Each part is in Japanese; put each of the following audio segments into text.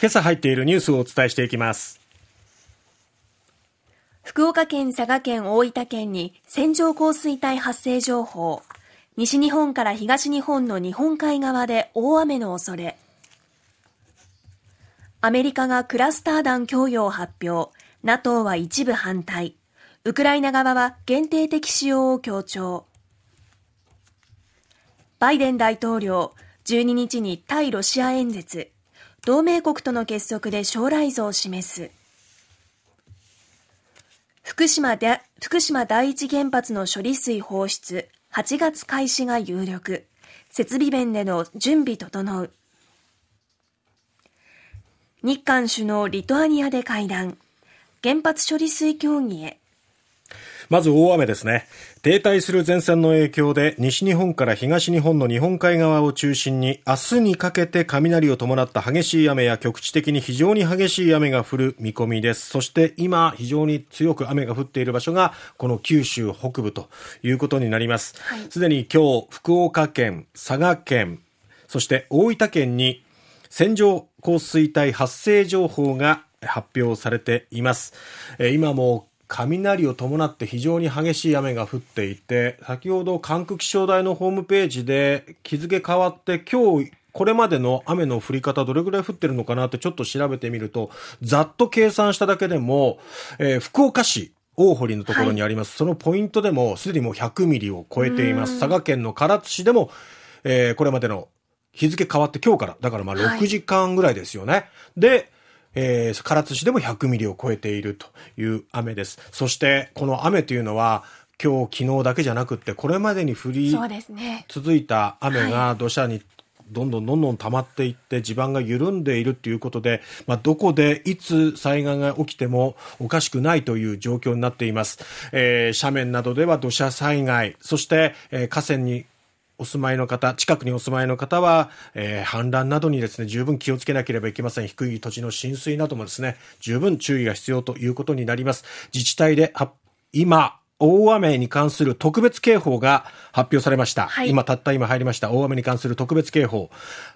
今朝入っているニュースをお伝えしていきます。福岡県佐賀県大分県に線状降水帯発生情報。西日本から東日本の日本海側で大雨の恐れ。アメリカがクラスター弾供与を発表。NATO は一部反対。ウクライナ側は限定的使用を強調。バイデン大統領12日に対ロシア演説。同盟国との結束で将来像を示す。福島で福島第一原発の処理水放出8月開始が有力。設備面での準備整う。日韓首脳リトアニアで会談。原発処理水協議へ。まず大雨ですね。停滞する前線の影響で西日本から東日本の日本海側を中心に明日にかけて雷を伴った激しい雨や局地的に非常に激しい雨が降る見込みです。そして今非常に強く雨が降っている場所がこの九州北部ということになります。す、で、に今日福岡県、佐賀県、そして大分県に線状降水帯発生情報が発表されています。今も雷を伴って非常に激しい雨が降っていて、先ほど韓国気象台のホームページで日付変わって今日これまでの雨の降り方どれぐらい降ってるのかなってちょっと調べてみると、ざっと計算しただけでも、えー、福岡市、大堀のところにあります、はい、そのポイントでもすでにもう100ミリを超えています。佐賀県の唐津市でも、えー、これまでの日付変わって今日から、だからまあ6時間ぐらいですよね。はい、で、えー、唐津市でも100ミリを超えているという雨です。そして、この雨というのは、今日、昨日だけじゃなくて、これまでに降り続いた雨が土砂にどんどんどんどん溜まっていって地盤が緩んでいるということで、まあ、どこでいつ災害が起きてもおかしくないという状況になっています。えー、斜面などでは土砂災害、そして、えー、河川にお住まいの方、近くにお住まいの方は、えー、氾濫などにですね、十分気をつけなければいけません。低い土地の浸水などもですね、十分注意が必要ということになります。自治体で今、大雨に関する特別警報が発表されました。はい、今、たった今入りました大雨に関する特別警報。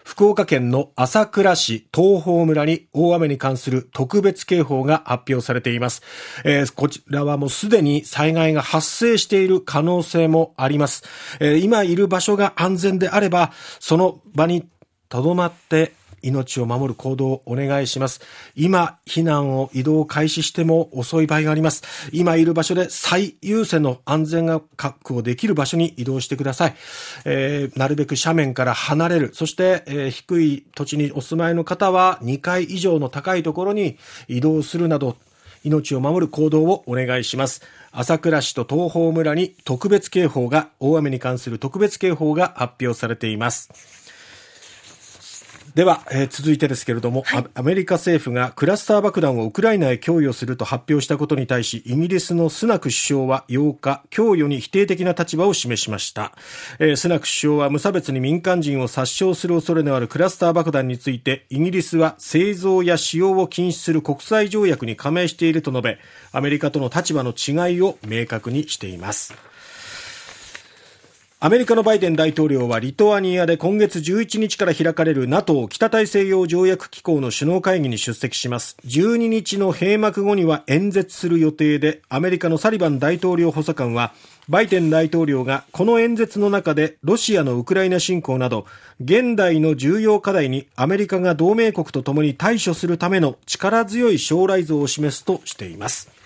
福岡県の朝倉市東峰村に大雨に関する特別警報が発表されています。えー、こちらはもうすでに災害が発生している可能性もあります。えー、今いる場所が安全であれば、その場に留まって命を守る行動をお願いします。今、避難を移動開始しても遅い場合があります。今いる場所で最優先の安全が確保できる場所に移動してください。えー、なるべく斜面から離れる。そして、えー、低い土地にお住まいの方は2階以上の高いところに移動するなど、命を守る行動をお願いします。朝倉市と東峰村に特別警報が、大雨に関する特別警報が発表されています。では、えー、続いてですけれども、はい、アメリカ政府がクラスター爆弾をウクライナへ供与すると発表したことに対し、イギリスのスナク首相は8日、供与に否定的な立場を示しました。えー、スナク首相は無差別に民間人を殺傷する恐れのあるクラスター爆弾について、イギリスは製造や使用を禁止する国際条約に加盟していると述べ、アメリカとの立場の違いを明確にしています。アメリカのバイデン大統領はリトアニアで今月11日から開かれる NATO 北大西洋条約機構の首脳会議に出席します。12日の閉幕後には演説する予定で、アメリカのサリバン大統領補佐官は、バイデン大統領がこの演説の中でロシアのウクライナ侵攻など現代の重要課題にアメリカが同盟国とともに対処するための力強い将来像を示すとしています。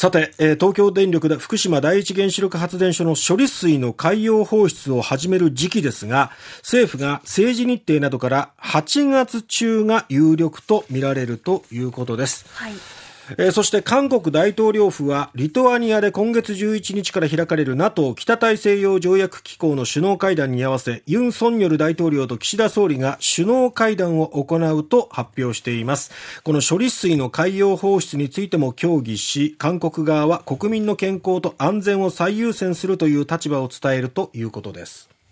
さて、えー、東京電力で福島第一原子力発電所の処理水の海洋放出を始める時期ですが、政府が政治日程などから8月中が有力とみられるということです。はいえー、そして韓国大統領府はリトアニアで今月11日から開かれる NATO 北大西洋条約機構の首脳会談に合わせユン・ソンニョル大統領と岸田総理が首脳会談を行うと発表しています。この処理水の海洋放出についても協議し韓国側は国民の健康と安全を最優先するという立場を伝えるということです。